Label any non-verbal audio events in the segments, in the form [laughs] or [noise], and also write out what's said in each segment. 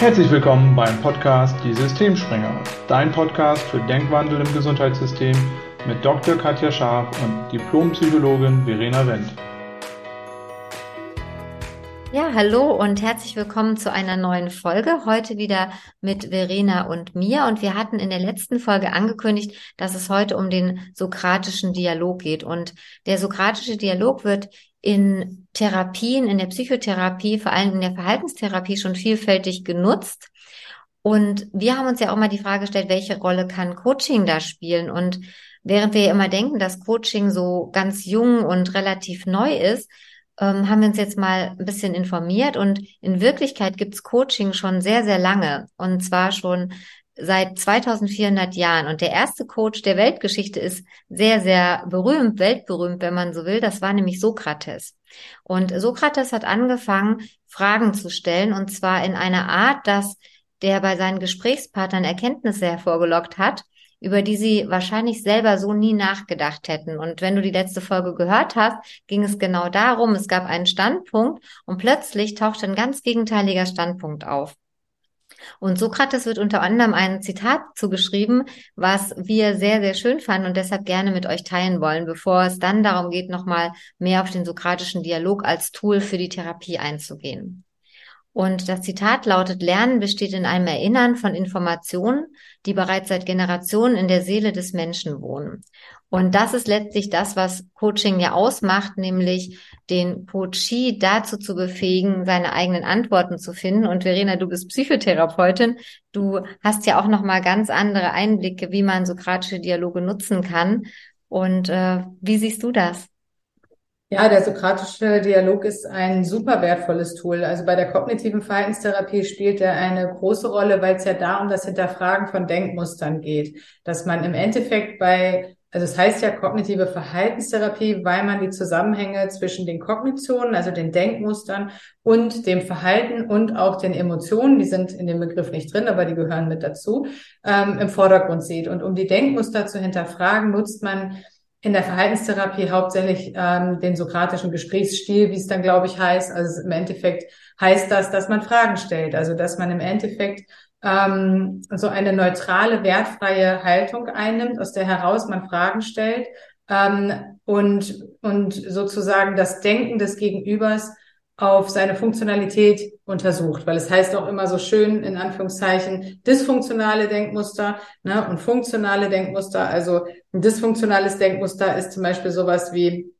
Herzlich willkommen beim Podcast Die Systemspringer, dein Podcast für Denkwandel im Gesundheitssystem mit Dr. Katja Scharf und Diplompsychologin Verena Wendt. Ja, hallo und herzlich willkommen zu einer neuen Folge. Heute wieder mit Verena und mir. Und wir hatten in der letzten Folge angekündigt, dass es heute um den sokratischen Dialog geht. Und der sokratische Dialog wird in Therapien, in der Psychotherapie, vor allem in der Verhaltenstherapie schon vielfältig genutzt. Und wir haben uns ja auch mal die Frage gestellt, welche Rolle kann Coaching da spielen? Und während wir immer denken, dass Coaching so ganz jung und relativ neu ist, ähm, haben wir uns jetzt mal ein bisschen informiert und in Wirklichkeit gibt's Coaching schon sehr, sehr lange und zwar schon seit 2400 Jahren. Und der erste Coach der Weltgeschichte ist sehr, sehr berühmt, weltberühmt, wenn man so will. Das war nämlich Sokrates. Und Sokrates hat angefangen, Fragen zu stellen und zwar in einer Art, dass der bei seinen Gesprächspartnern Erkenntnisse hervorgelockt hat, über die sie wahrscheinlich selber so nie nachgedacht hätten. Und wenn du die letzte Folge gehört hast, ging es genau darum, es gab einen Standpunkt und plötzlich tauchte ein ganz gegenteiliger Standpunkt auf. Und Sokrates wird unter anderem ein Zitat zugeschrieben, was wir sehr, sehr schön fanden und deshalb gerne mit euch teilen wollen, bevor es dann darum geht, nochmal mehr auf den sokratischen Dialog als Tool für die Therapie einzugehen. Und das Zitat lautet, Lernen besteht in einem Erinnern von Informationen, die bereits seit Generationen in der Seele des Menschen wohnen. Und das ist letztlich das, was Coaching ja ausmacht, nämlich den Coachee dazu zu befähigen, seine eigenen Antworten zu finden. Und Verena, du bist Psychotherapeutin. Du hast ja auch nochmal ganz andere Einblicke, wie man sokratische Dialoge nutzen kann. Und äh, wie siehst du das? Ja, der sokratische Dialog ist ein super wertvolles Tool. Also bei der kognitiven Verhaltenstherapie spielt er eine große Rolle, weil es ja da um das Hinterfragen von Denkmustern geht. Dass man im Endeffekt bei, also es heißt ja kognitive Verhaltenstherapie, weil man die Zusammenhänge zwischen den Kognitionen, also den Denkmustern und dem Verhalten und auch den Emotionen, die sind in dem Begriff nicht drin, aber die gehören mit dazu, ähm, im Vordergrund sieht. Und um die Denkmuster zu hinterfragen, nutzt man in der Verhaltenstherapie hauptsächlich ähm, den sokratischen Gesprächsstil, wie es dann, glaube ich, heißt. Also im Endeffekt heißt das, dass man Fragen stellt. Also dass man im Endeffekt ähm, so eine neutrale, wertfreie Haltung einnimmt, aus der heraus man Fragen stellt ähm, und, und sozusagen das Denken des Gegenübers auf seine Funktionalität untersucht, weil es heißt auch immer so schön in Anführungszeichen dysfunktionale Denkmuster ne, und funktionale Denkmuster. Also ein dysfunktionales Denkmuster ist zum Beispiel sowas wie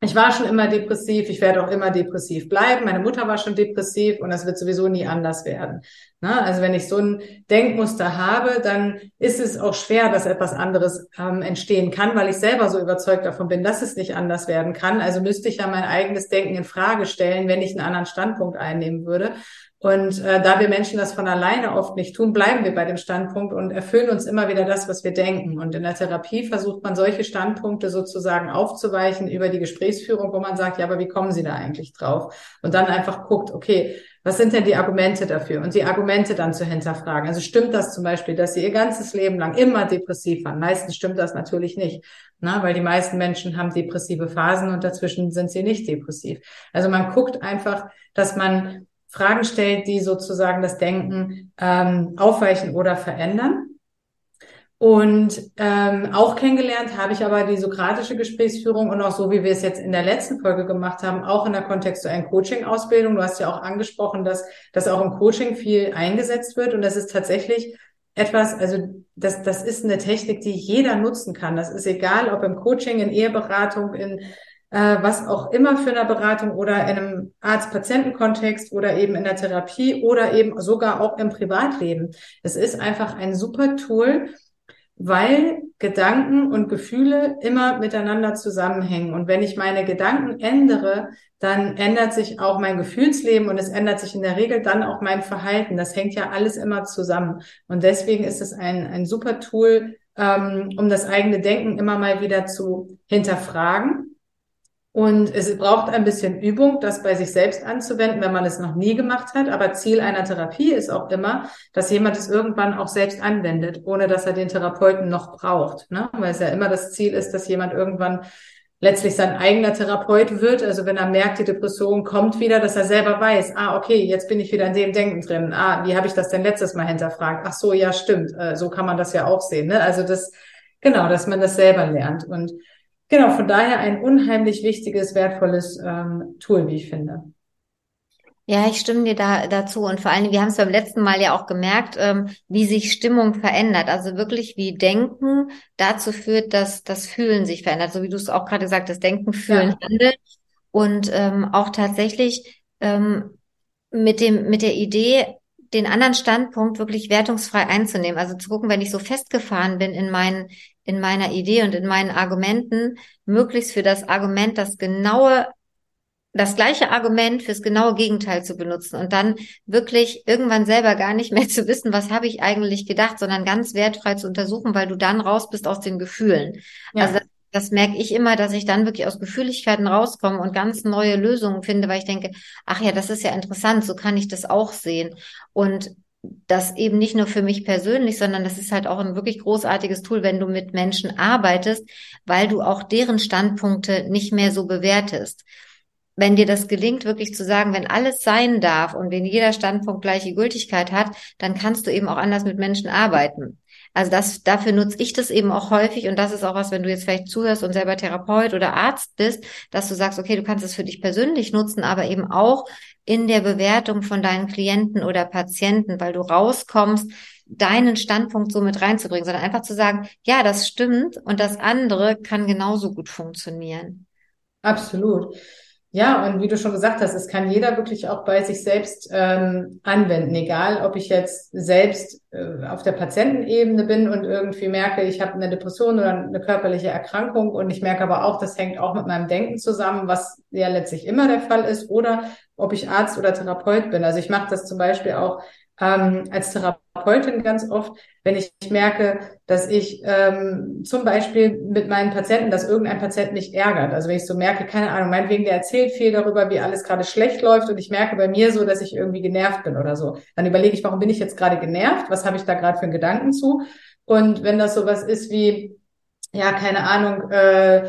ich war schon immer depressiv, ich werde auch immer depressiv bleiben. Meine Mutter war schon depressiv und das wird sowieso nie anders werden. Ne? Also wenn ich so ein Denkmuster habe, dann ist es auch schwer, dass etwas anderes ähm, entstehen kann, weil ich selber so überzeugt davon bin, dass es nicht anders werden kann. Also müsste ich ja mein eigenes Denken in Frage stellen, wenn ich einen anderen Standpunkt einnehmen würde. Und äh, da wir Menschen das von alleine oft nicht tun, bleiben wir bei dem Standpunkt und erfüllen uns immer wieder das, was wir denken. Und in der Therapie versucht man solche Standpunkte sozusagen aufzuweichen über die Gesprächsführung, wo man sagt, ja, aber wie kommen Sie da eigentlich drauf? Und dann einfach guckt, okay, was sind denn die Argumente dafür? Und die Argumente dann zu hinterfragen. Also stimmt das zum Beispiel, dass Sie Ihr ganzes Leben lang immer depressiv waren? Meistens stimmt das natürlich nicht, na, weil die meisten Menschen haben depressive Phasen und dazwischen sind sie nicht depressiv. Also man guckt einfach, dass man Fragen stellt, die sozusagen das Denken ähm, aufweichen oder verändern. Und ähm, auch kennengelernt habe ich aber die sokratische Gesprächsführung und auch so, wie wir es jetzt in der letzten Folge gemacht haben, auch in der kontextuellen Coaching-Ausbildung. Du hast ja auch angesprochen, dass das auch im Coaching viel eingesetzt wird und das ist tatsächlich etwas, also das, das ist eine Technik, die jeder nutzen kann. Das ist egal, ob im Coaching, in Eheberatung, in äh, was auch immer für eine Beratung oder in einem Arzt-Patienten-Kontext oder eben in der Therapie oder eben sogar auch im Privatleben. Es ist einfach ein super Tool, weil Gedanken und Gefühle immer miteinander zusammenhängen. Und wenn ich meine Gedanken ändere, dann ändert sich auch mein Gefühlsleben und es ändert sich in der Regel dann auch mein Verhalten. Das hängt ja alles immer zusammen. Und deswegen ist es ein, ein super Tool, ähm, um das eigene Denken immer mal wieder zu hinterfragen und es braucht ein bisschen Übung, das bei sich selbst anzuwenden, wenn man es noch nie gemacht hat. Aber Ziel einer Therapie ist auch immer, dass jemand es irgendwann auch selbst anwendet, ohne dass er den Therapeuten noch braucht. Ne? Weil es ja immer das Ziel ist, dass jemand irgendwann letztlich sein eigener Therapeut wird. Also wenn er merkt, die Depression kommt wieder, dass er selber weiß, ah, okay, jetzt bin ich wieder in dem Denken drin. Ah, wie habe ich das denn letztes Mal hinterfragt? Ach so, ja, stimmt. Äh, so kann man das ja auch sehen. Ne? Also das, genau, dass man das selber lernt. Und genau, von daher ein unheimlich wichtiges, wertvolles ähm, Tool, wie ich finde. Ja, ich stimme dir da dazu und vor allem, wir haben es beim letzten Mal ja auch gemerkt, ähm, wie sich Stimmung verändert. Also wirklich, wie Denken dazu führt, dass das Fühlen sich verändert. So wie du es auch gerade gesagt hast, Denken, Fühlen, ja. Handeln und ähm, auch tatsächlich ähm, mit dem mit der Idee, den anderen Standpunkt wirklich wertungsfrei einzunehmen. Also zu gucken, wenn ich so festgefahren bin in meinen in meiner Idee und in meinen Argumenten, möglichst für das Argument das genaue das gleiche Argument fürs genaue Gegenteil zu benutzen und dann wirklich irgendwann selber gar nicht mehr [laughs] zu wissen, was habe ich eigentlich gedacht, sondern ganz wertfrei zu untersuchen, weil du dann raus bist aus den Gefühlen. Ja. Also das, das merke ich immer, dass ich dann wirklich aus Gefühligkeiten rauskomme und ganz neue Lösungen finde, weil ich denke, ach ja, das ist ja interessant, so kann ich das auch sehen. Und das eben nicht nur für mich persönlich, sondern das ist halt auch ein wirklich großartiges Tool, wenn du mit Menschen arbeitest, weil du auch deren Standpunkte nicht mehr so bewertest wenn dir das gelingt, wirklich zu sagen, wenn alles sein darf und wenn jeder Standpunkt gleiche Gültigkeit hat, dann kannst du eben auch anders mit Menschen arbeiten. Also das, dafür nutze ich das eben auch häufig und das ist auch was, wenn du jetzt vielleicht zuhörst und selber Therapeut oder Arzt bist, dass du sagst, okay, du kannst es für dich persönlich nutzen, aber eben auch in der Bewertung von deinen Klienten oder Patienten, weil du rauskommst, deinen Standpunkt so mit reinzubringen, sondern einfach zu sagen, ja, das stimmt und das andere kann genauso gut funktionieren. Absolut. Ja, und wie du schon gesagt hast, es kann jeder wirklich auch bei sich selbst ähm, anwenden, egal ob ich jetzt selbst äh, auf der Patientenebene bin und irgendwie merke, ich habe eine Depression oder eine körperliche Erkrankung und ich merke aber auch, das hängt auch mit meinem Denken zusammen, was ja letztlich immer der Fall ist, oder ob ich Arzt oder Therapeut bin. Also ich mache das zum Beispiel auch ähm, als Therapeutin ganz oft, wenn ich merke, dass ich ähm, zum Beispiel mit meinen Patienten, dass irgendein Patient mich ärgert. Also wenn ich so merke, keine Ahnung, meinetwegen, der erzählt viel darüber, wie alles gerade schlecht läuft und ich merke bei mir so, dass ich irgendwie genervt bin oder so. Dann überlege ich, warum bin ich jetzt gerade genervt? Was habe ich da gerade für einen Gedanken zu? Und wenn das sowas ist wie, ja, keine Ahnung, äh,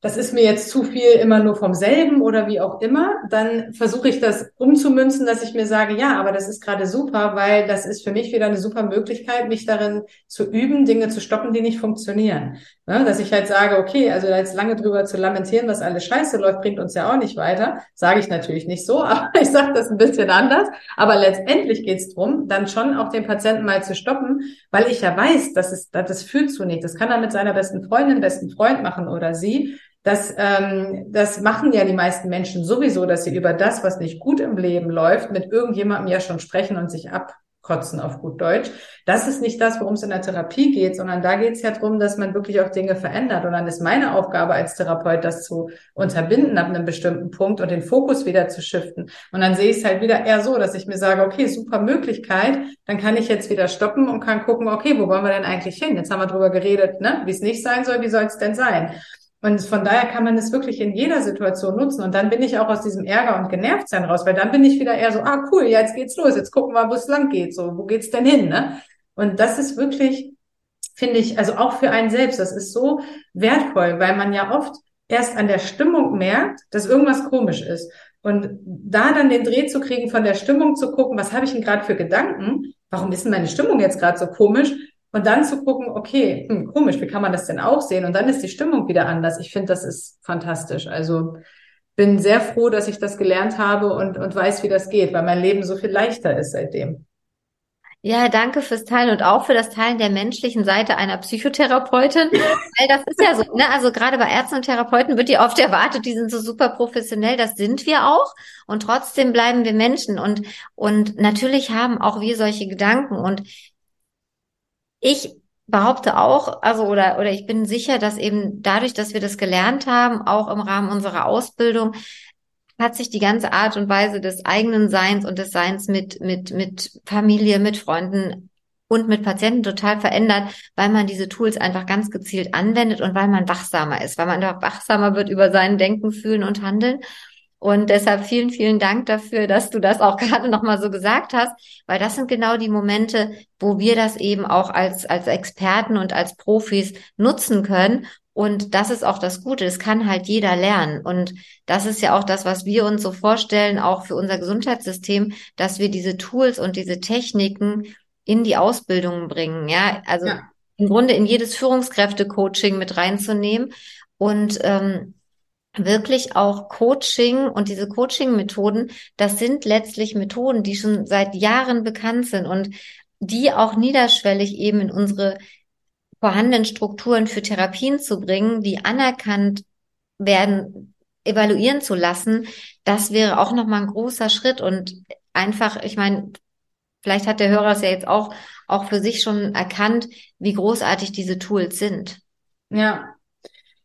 das ist mir jetzt zu viel immer nur vom selben oder wie auch immer, dann versuche ich das umzumünzen, dass ich mir sage, ja, aber das ist gerade super, weil das ist für mich wieder eine super Möglichkeit, mich darin zu üben, Dinge zu stoppen, die nicht funktionieren. Ne? Dass ich halt sage, okay, also da jetzt lange drüber zu lamentieren, was alles scheiße läuft, bringt uns ja auch nicht weiter. Sage ich natürlich nicht so, [laughs] aber ich sage das ein bisschen anders. Aber letztendlich geht es darum, dann schon auch den Patienten mal zu stoppen, weil ich ja weiß, dass es, das führt zu nichts. Das kann er mit seiner besten Freundin, besten Freund machen oder sie. Das, ähm, das machen ja die meisten Menschen sowieso, dass sie über das, was nicht gut im Leben läuft, mit irgendjemandem ja schon sprechen und sich abkotzen auf gut Deutsch. Das ist nicht das, worum es in der Therapie geht, sondern da geht es ja darum, dass man wirklich auch Dinge verändert. Und dann ist meine Aufgabe als Therapeut, das zu unterbinden ab einem bestimmten Punkt und den Fokus wieder zu shiften. Und dann sehe ich es halt wieder eher so, dass ich mir sage, okay, super Möglichkeit, dann kann ich jetzt wieder stoppen und kann gucken, okay, wo wollen wir denn eigentlich hin? Jetzt haben wir drüber geredet, ne, wie es nicht sein soll, wie soll es denn sein? Und von daher kann man es wirklich in jeder Situation nutzen. Und dann bin ich auch aus diesem Ärger und Genervtsein raus, weil dann bin ich wieder eher so, ah cool, ja, jetzt geht's los, jetzt gucken wir, wo es lang geht. So, wo geht's denn hin? Ne? Und das ist wirklich, finde ich, also auch für einen selbst, das ist so wertvoll, weil man ja oft erst an der Stimmung merkt, dass irgendwas komisch ist. Und da dann den Dreh zu kriegen, von der Stimmung zu gucken, was habe ich denn gerade für Gedanken? Warum ist denn meine Stimmung jetzt gerade so komisch? Und dann zu gucken, okay, hm, komisch, wie kann man das denn auch sehen? Und dann ist die Stimmung wieder anders. Ich finde, das ist fantastisch. Also bin sehr froh, dass ich das gelernt habe und, und weiß, wie das geht, weil mein Leben so viel leichter ist seitdem. Ja, danke fürs Teilen und auch für das Teilen der menschlichen Seite einer Psychotherapeutin. [laughs] Weil das ist ja so, ne? Also gerade bei Ärzten und Therapeuten wird ja oft erwartet, die sind so super professionell. Das sind wir auch. Und trotzdem bleiben wir Menschen. Und, und natürlich haben auch wir solche Gedanken. Und ich behaupte auch, also oder oder ich bin sicher, dass eben dadurch, dass wir das gelernt haben, auch im Rahmen unserer Ausbildung, hat sich die ganze Art und Weise des eigenen Seins und des Seins mit mit mit Familie, mit Freunden und mit Patienten total verändert, weil man diese Tools einfach ganz gezielt anwendet und weil man wachsamer ist, weil man einfach wachsamer wird über sein Denken, Fühlen und Handeln. Und deshalb vielen, vielen Dank dafür, dass du das auch [laughs] gerade nochmal so gesagt hast, weil das sind genau die Momente, wo wir das eben auch als, als Experten und als Profis nutzen können, Und das ist auch das Gute. Es kann halt jeder lernen. Und das ist ja auch das, was wir uns so vorstellen, auch für unser Gesundheitssystem, dass wir diese Tools und diese Techniken in die Ausbildung bringen. Ja, also ja. im Grunde in jedes Führungskräfte-Coaching mit reinzunehmen und ähm, wirklich auch Coaching und diese Coaching-Methoden, das sind letztlich Methoden, die schon seit Jahren bekannt sind und die auch niederschwellig eben in unsere vorhandenen Strukturen für Therapien zu bringen, die anerkannt werden, evaluieren zu lassen, das wäre auch nochmal ein großer Schritt und einfach, ich meine, vielleicht hat der Hörer es ja jetzt auch, auch für sich schon erkannt, wie großartig diese Tools sind. Ja,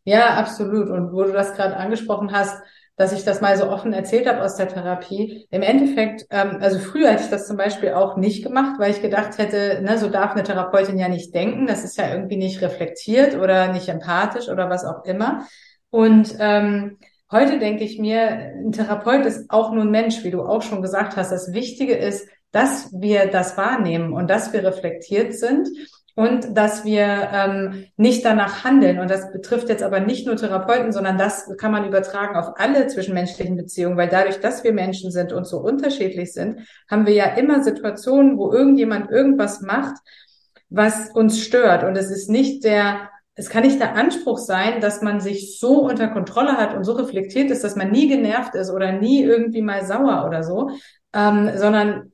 ja, absolut. Und wo du das gerade angesprochen hast, dass ich das mal so offen erzählt habe aus der Therapie. Im Endeffekt, ähm, also früher hätte ich das zum Beispiel auch nicht gemacht, weil ich gedacht hätte, ne, so darf eine Therapeutin ja nicht denken, das ist ja irgendwie nicht reflektiert oder nicht empathisch oder was auch immer. Und ähm, heute denke ich mir, ein Therapeut ist auch nur ein Mensch, wie du auch schon gesagt hast. Das Wichtige ist, dass wir das wahrnehmen und dass wir reflektiert sind und dass wir ähm, nicht danach handeln. Und das betrifft jetzt aber nicht nur Therapeuten, sondern das kann man übertragen auf alle zwischenmenschlichen Beziehungen, weil dadurch, dass wir Menschen sind und so unterschiedlich sind, haben wir ja immer Situationen, wo irgendjemand irgendwas macht, was uns stört. Und es ist nicht der es kann nicht der Anspruch sein, dass man sich so unter Kontrolle hat und so reflektiert ist, dass man nie genervt ist oder nie irgendwie mal sauer oder so, ähm, sondern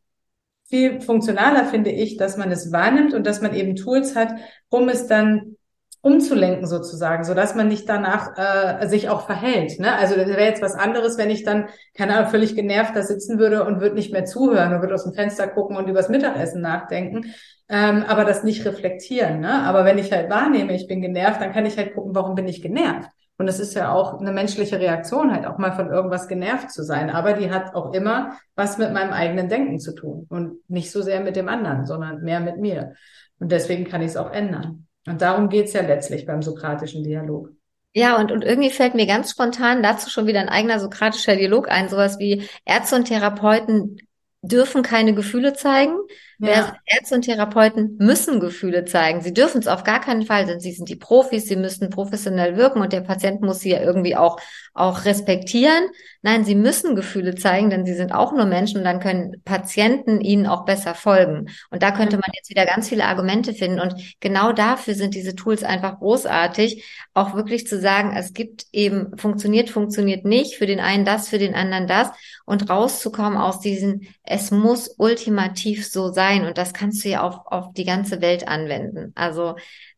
viel funktionaler finde ich, dass man es wahrnimmt und dass man eben Tools hat, um es dann umzulenken sozusagen, so dass man nicht danach äh, sich auch verhält. Ne? Also das wäre jetzt was anderes, wenn ich dann keine Ahnung völlig genervt da sitzen würde und würde nicht mehr zuhören und würde aus dem Fenster gucken und übers Mittagessen nachdenken, ähm, aber das nicht reflektieren. Ne? Aber wenn ich halt wahrnehme, ich bin genervt, dann kann ich halt gucken, warum bin ich genervt? Und es ist ja auch eine menschliche Reaktion, halt auch mal von irgendwas genervt zu sein. Aber die hat auch immer was mit meinem eigenen Denken zu tun und nicht so sehr mit dem anderen, sondern mehr mit mir. Und deswegen kann ich es auch ändern. Und darum geht's ja letztlich beim sokratischen Dialog. Ja, und, und irgendwie fällt mir ganz spontan dazu schon wieder ein eigener sokratischer Dialog ein, sowas wie Ärzte und Therapeuten dürfen keine Gefühle zeigen, ja. Ärzte und Therapeuten müssen Gefühle zeigen. Sie dürfen es auf gar keinen Fall, denn sie sind die Profis, sie müssen professionell wirken und der Patient muss sie ja irgendwie auch, auch respektieren. Nein, sie müssen Gefühle zeigen, denn sie sind auch nur Menschen und dann können Patienten ihnen auch besser folgen. Und da könnte man jetzt wieder ganz viele Argumente finden. Und genau dafür sind diese Tools einfach großartig, auch wirklich zu sagen, es gibt eben, funktioniert, funktioniert nicht, für den einen das, für den anderen das und rauszukommen aus diesen, es muss ultimativ so sein sein und das kannst du ja auf, auf die ganze Welt anwenden. Also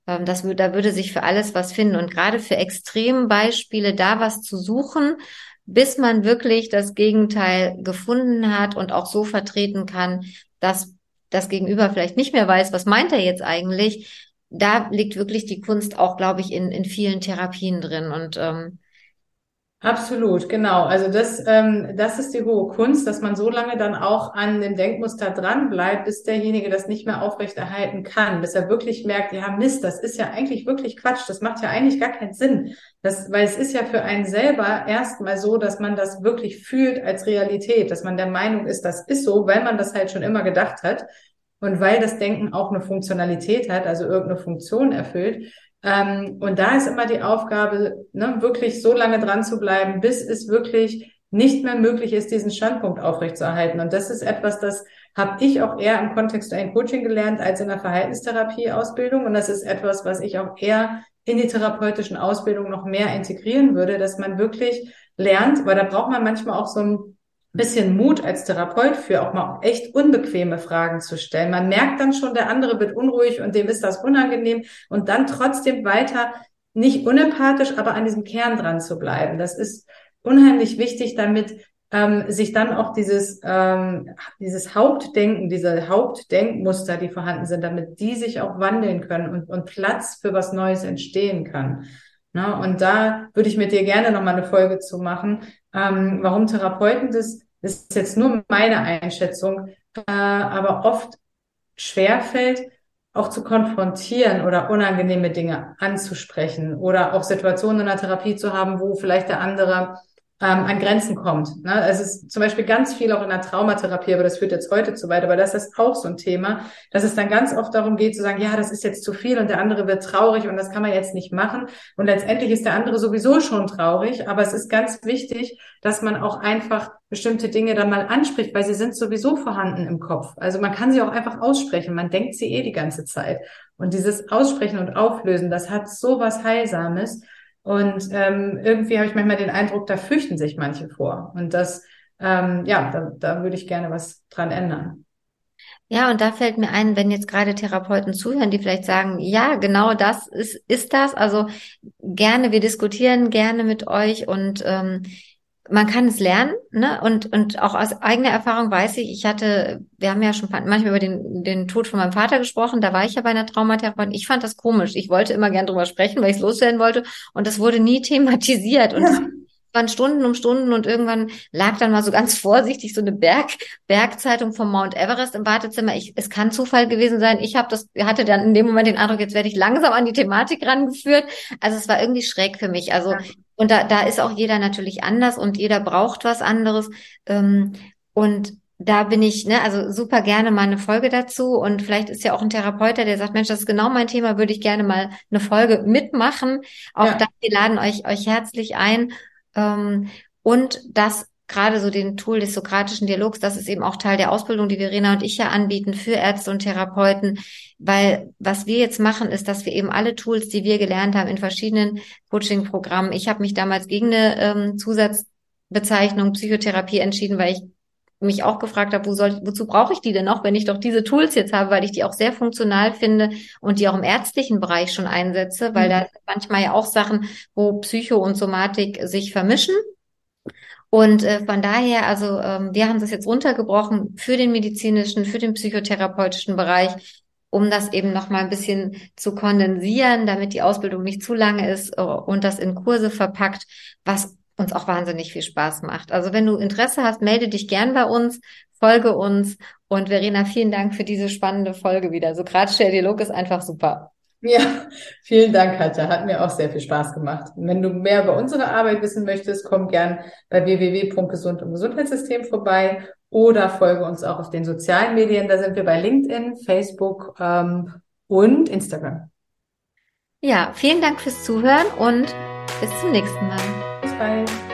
ähm, das, da würde sich für alles was finden und gerade für Extrembeispiele da was zu suchen, bis man wirklich das Gegenteil gefunden hat und auch so vertreten kann, dass das Gegenüber vielleicht nicht mehr weiß, was meint er jetzt eigentlich. Da liegt wirklich die Kunst auch, glaube ich, in, in vielen Therapien drin und ähm, Absolut, genau. Also das, ähm, das ist die hohe Kunst, dass man so lange dann auch an dem Denkmuster dran bleibt, bis derjenige das nicht mehr aufrechterhalten kann, bis er wirklich merkt, ja Mist, das ist ja eigentlich wirklich Quatsch, das macht ja eigentlich gar keinen Sinn. Das, weil es ist ja für einen selber erstmal so, dass man das wirklich fühlt als Realität, dass man der Meinung ist, das ist so, weil man das halt schon immer gedacht hat und weil das Denken auch eine Funktionalität hat, also irgendeine Funktion erfüllt. Ähm, und da ist immer die Aufgabe, ne, wirklich so lange dran zu bleiben, bis es wirklich nicht mehr möglich ist, diesen Standpunkt aufrechtzuerhalten. Und das ist etwas, das habe ich auch eher im kontextuellen Coaching gelernt als in der Verhaltenstherapie-Ausbildung. Und das ist etwas, was ich auch eher in die therapeutischen Ausbildungen noch mehr integrieren würde, dass man wirklich lernt, weil da braucht man manchmal auch so ein bisschen Mut als Therapeut für, auch mal echt unbequeme Fragen zu stellen. Man merkt dann schon, der andere wird unruhig und dem ist das unangenehm und dann trotzdem weiter nicht unempathisch, aber an diesem Kern dran zu bleiben. Das ist unheimlich wichtig, damit ähm, sich dann auch dieses, ähm, dieses Hauptdenken, diese Hauptdenkmuster, die vorhanden sind, damit die sich auch wandeln können und, und Platz für was Neues entstehen kann. Ne? Und da würde ich mit dir gerne nochmal eine Folge zu machen, ähm, warum Therapeuten das, das ist jetzt nur meine Einschätzung, äh, aber oft schwerfällt, auch zu konfrontieren oder unangenehme Dinge anzusprechen oder auch Situationen in der Therapie zu haben, wo vielleicht der andere ähm, an Grenzen kommt. Ne? Es ist zum Beispiel ganz viel auch in der Traumatherapie, aber das führt jetzt heute zu weit, aber das ist auch so ein Thema, dass es dann ganz oft darum geht zu sagen, ja, das ist jetzt zu viel und der andere wird traurig und das kann man jetzt nicht machen. Und letztendlich ist der andere sowieso schon traurig, aber es ist ganz wichtig, dass man auch einfach bestimmte Dinge dann mal anspricht, weil sie sind sowieso vorhanden im Kopf. Also man kann sie auch einfach aussprechen. Man denkt sie eh die ganze Zeit. Und dieses Aussprechen und Auflösen, das hat so was Heilsames. Und ähm, irgendwie habe ich manchmal den Eindruck, da fürchten sich manche vor. Und das, ähm, ja, da, da würde ich gerne was dran ändern. Ja, und da fällt mir ein, wenn jetzt gerade Therapeuten zuhören, die vielleicht sagen, ja, genau das ist, ist das. Also gerne, wir diskutieren gerne mit euch und ähm, man kann es lernen, ne? Und, und auch aus eigener Erfahrung weiß ich, ich hatte, wir haben ja schon manchmal über den, den Tod von meinem Vater gesprochen, da war ich ja bei einer Traumatherapeutin. Ich fand das komisch. Ich wollte immer gern drüber sprechen, weil ich es loswerden wollte. Und das wurde nie [laughs] thematisiert. Und ja. waren Stunden um Stunden und irgendwann lag dann mal so ganz [laughs] vorsichtig so eine Berg, Bergzeitung vom Mount Everest im Wartezimmer. Ich, es kann Zufall gewesen sein. Ich habe das, hatte dann in dem Moment den Eindruck, jetzt werde ich langsam an die Thematik rangeführt. Also es war irgendwie schräg für mich. Also ja. Und da, da ist auch jeder natürlich anders und jeder braucht was anderes. Ähm, und da bin ich, ne, also super gerne mal eine Folge dazu. Und vielleicht ist ja auch ein Therapeut, der sagt, Mensch, das ist genau mein Thema, würde ich gerne mal eine Folge mitmachen. Auch ja. da, wir laden euch, euch herzlich ein. Ähm, und das gerade so den Tool des sokratischen Dialogs, das ist eben auch Teil der Ausbildung, die Verena und ich ja anbieten für Ärzte und Therapeuten, weil was wir jetzt machen, ist, dass wir eben alle Tools, die wir gelernt haben in verschiedenen Coaching-Programmen, ich habe mich damals gegen eine ähm, Zusatzbezeichnung Psychotherapie entschieden, weil ich mich auch gefragt habe, wo soll, wozu brauche ich die denn noch, wenn ich doch diese Tools jetzt habe, weil ich die auch sehr funktional finde und die auch im ärztlichen Bereich schon einsetze, weil mhm. da manchmal ja auch Sachen, wo Psycho und Somatik sich vermischen. Und äh, von daher, also ähm, wir haben das jetzt runtergebrochen für den medizinischen, für den psychotherapeutischen Bereich, um das eben noch mal ein bisschen zu kondensieren, damit die Ausbildung nicht zu lange ist äh, und das in Kurse verpackt, was uns auch wahnsinnig viel Spaß macht. Also wenn du Interesse hast, melde dich gern bei uns, folge uns und Verena, vielen Dank für diese spannende Folge wieder. Sokratischer Dialog ist einfach super. Ja, vielen Dank, Katja. Hat mir auch sehr viel Spaß gemacht. Und wenn du mehr über unsere Arbeit wissen möchtest, komm gern bei www.gesund und Gesundheitssystem vorbei oder folge uns auch auf den sozialen Medien. Da sind wir bei LinkedIn, Facebook ähm, und Instagram. Ja, vielen Dank fürs Zuhören und bis zum nächsten Mal. Bis bald.